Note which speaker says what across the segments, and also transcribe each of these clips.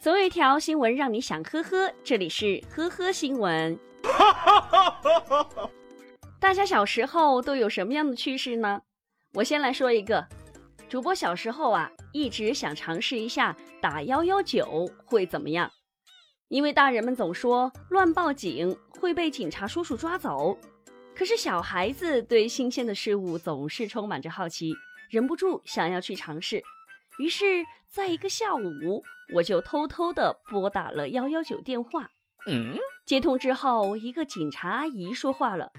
Speaker 1: 总有一条新闻让你想呵呵，这里是呵呵新闻。大家小时候都有什么样的趣事呢？我先来说一个，主播小时候啊，一直想尝试一下打幺幺九会怎么样，因为大人们总说乱报警会被警察叔叔抓走，可是小孩子对新鲜的事物总是充满着好奇，忍不住想要去尝试。于是，在一个下午，我就偷偷的拨打了幺幺九电话。嗯，接通之后，一个警察阿姨说话了，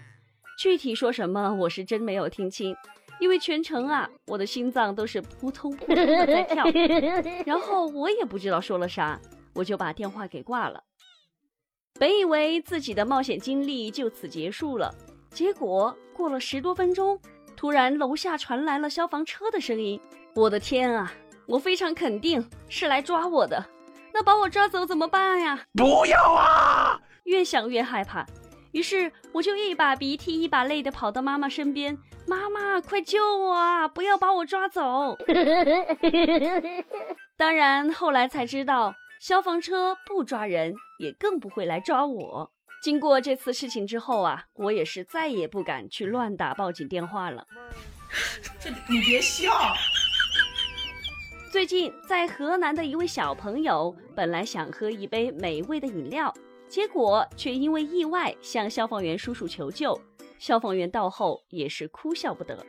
Speaker 1: 具体说什么我是真没有听清，因为全程啊，我的心脏都是扑通扑通的在跳。然后我也不知道说了啥，我就把电话给挂了。本以为自己的冒险经历就此结束了，结果过了十多分钟，突然楼下传来了消防车的声音。我的天啊！我非常肯定是来抓我的，那把我抓走怎么办呀？
Speaker 2: 不要啊！
Speaker 1: 越想越害怕，于是我就一把鼻涕一把泪的跑到妈妈身边：“妈妈，快救我啊！不要把我抓走！”当然，后来才知道，消防车不抓人，也更不会来抓我。经过这次事情之后啊，我也是再也不敢去乱打报警电话了。
Speaker 2: 这你别笑。
Speaker 1: 最近，在河南的一位小朋友本来想喝一杯美味的饮料，结果却因为意外向消防员叔叔求救。消防员到后也是哭笑不得。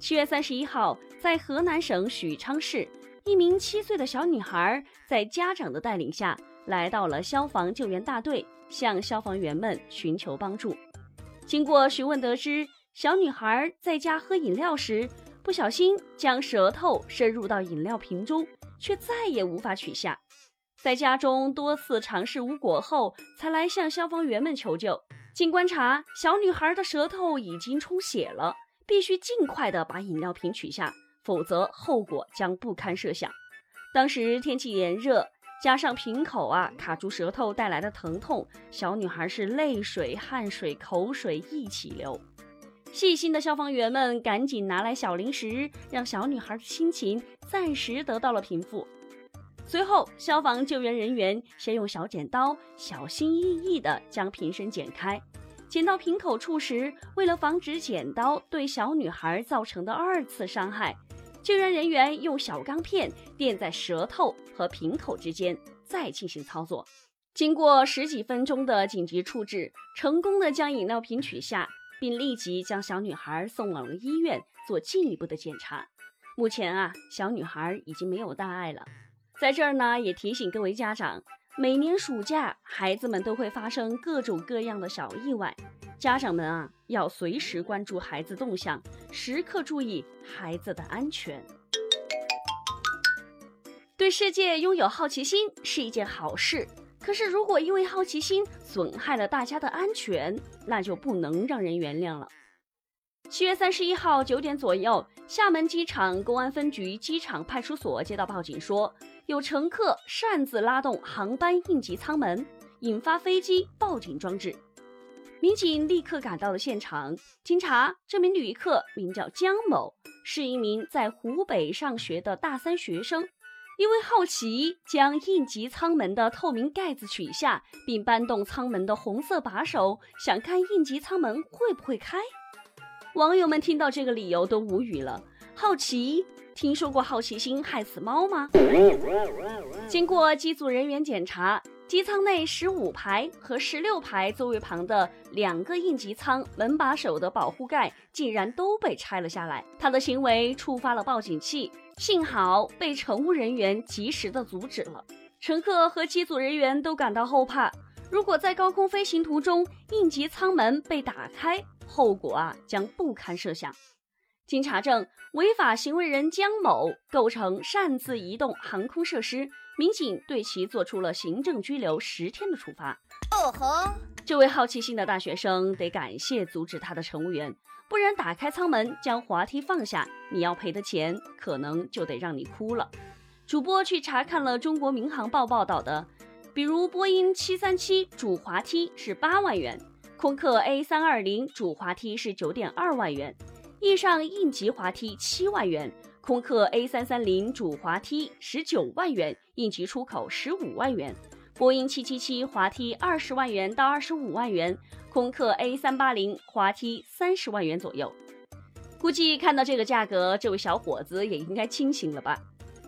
Speaker 1: 七月三十一号，在河南省许昌市，一名七岁的小女孩在家长的带领下来到了消防救援大队，向消防员们寻求帮助。经过询问得知，小女孩在家喝饮料时。不小心将舌头伸入到饮料瓶中，却再也无法取下。在家中多次尝试无果后，才来向消防员们求救。经观察，小女孩的舌头已经充血了，必须尽快的把饮料瓶取下，否则后果将不堪设想。当时天气炎热，加上瓶口啊卡住舌头带来的疼痛，小女孩是泪水、汗水、口水一起流。细心的消防员们赶紧拿来小零食，让小女孩的心情暂时得到了平复。随后，消防救援人员先用小剪刀小心翼翼地将瓶身剪开。剪到瓶口处时，为了防止剪刀对小女孩造成的二次伤害，救援人员用小钢片垫在舌头和瓶口之间，再进行操作。经过十几分钟的紧急处置，成功的将饮料瓶取下。并立即将小女孩送往了医院做进一步的检查。目前啊，小女孩已经没有大碍了。在这儿呢，也提醒各位家长，每年暑假孩子们都会发生各种各样的小意外，家长们啊要随时关注孩子动向，时刻注意孩子的安全。对世界拥有好奇心是一件好事。可是，如果因为好奇心损害了大家的安全，那就不能让人原谅了。七月三十一号九点左右，厦门机场公安分局机场派出所接到报警，说有乘客擅自拉动航班应急舱门，引发飞机报警装置。民警立刻赶到了现场，经查，这名旅客名叫江某，是一名在湖北上学的大三学生。因为好奇，将应急舱门的透明盖子取下，并搬动舱门的红色把手，想看应急舱门会不会开。网友们听到这个理由都无语了。好奇，听说过好奇心害死猫吗？经过机组人员检查。机舱内十五排和十六排座位旁的两个应急舱门把手的保护盖竟然都被拆了下来，他的行为触发了报警器，幸好被乘务人员及时的阻止了。乘客和机组人员都感到后怕，如果在高空飞行途中应急舱门被打开，后果啊将不堪设想。经查证，违法行为人江某构成擅自移动航空设施，民警对其作出了行政拘留十天的处罚。哦吼，这位好奇心的大学生得感谢阻止他的乘务员，不然打开舱门将滑梯放下，你要赔的钱可能就得让你哭了。主播去查看了中国民航报报道的，比如波音七三七主滑梯是八万元，空客 A 三二零主滑梯是九点二万元。翼上应急滑梯七万元，空客 A 三三零主滑梯十九万元，应急出口十五万元，波音七七七滑梯二十万元到二十五万元，空客 A 三八零滑梯三十万元左右。估计看到这个价格，这位小伙子也应该清醒了吧？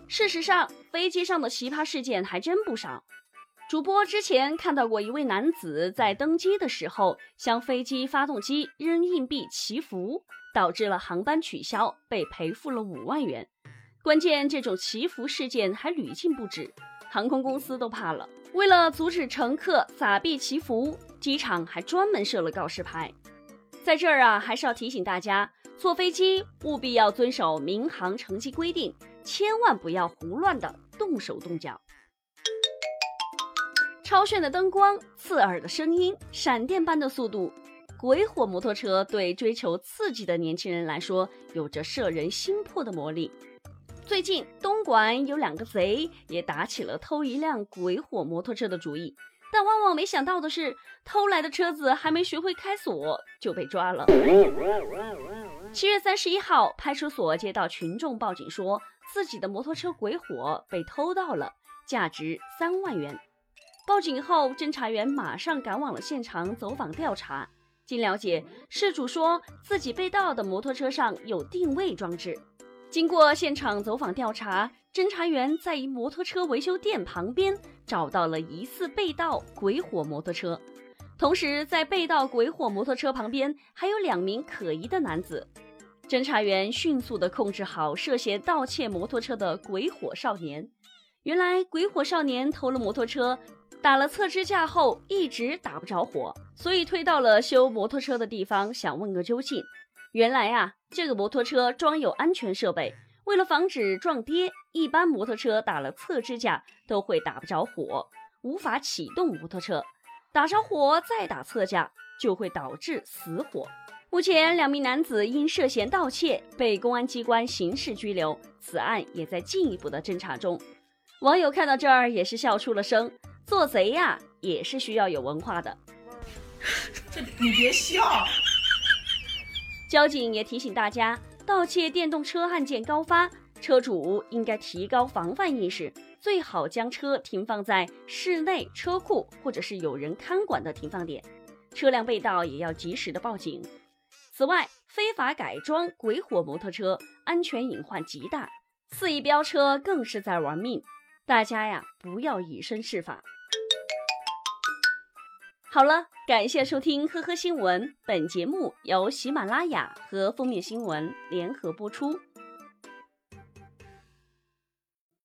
Speaker 1: 事实上，飞机上的奇葩事件还真不少。主播之前看到过一位男子在登机的时候向飞机发动机扔硬币祈福，导致了航班取消，被赔付了五万元。关键这种祈福事件还屡禁不止，航空公司都怕了。为了阻止乘客撒币祈福，机场还专门设了告示牌。在这儿啊，还是要提醒大家，坐飞机务必要遵守民航乘机规定，千万不要胡乱的动手动脚。超炫的灯光、刺耳的声音、闪电般的速度，鬼火摩托车对追求刺激的年轻人来说有着摄人心魄的魔力。最近，东莞有两个贼也打起了偷一辆鬼火摩托车的主意，但万万没想到的是，偷来的车子还没学会开锁就被抓了。七月三十一号，派出所接到群众报警，说自己的摩托车鬼火被偷到了，价值三万元。报警后，侦查员马上赶往了现场走访调查。经了解，事主说自己被盗的摩托车上有定位装置。经过现场走访调查，侦查员在一摩托车维修店旁边找到了疑似被盗鬼火摩托车，同时在被盗鬼火摩托车旁边还有两名可疑的男子。侦查员迅速地控制好涉嫌盗窃摩托车的鬼火少年。原来，鬼火少年偷了摩托车。打了侧支架后一直打不着火，所以推到了修摩托车的地方，想问个究竟。原来啊，这个摩托车装有安全设备，为了防止撞跌，一般摩托车打了侧支架都会打不着火，无法启动摩托车。打着火再打侧架就会导致死火。目前两名男子因涉嫌盗窃被公安机关刑事拘留，此案也在进一步的侦查中。网友看到这儿也是笑出了声。做贼呀，也是需要有文化的。
Speaker 2: 这你别笑。
Speaker 1: 交警也提醒大家，盗窃电动车案件高发，车主应该提高防范意识，最好将车停放在室内车库或者是有人看管的停放点。车辆被盗也要及时的报警。此外，非法改装鬼火摩托车，安全隐患极大，肆意飙车更是在玩命。大家呀，不要以身试法。好了，感谢收听《呵呵新闻》，本节目由喜马拉雅和封面新闻联合播出。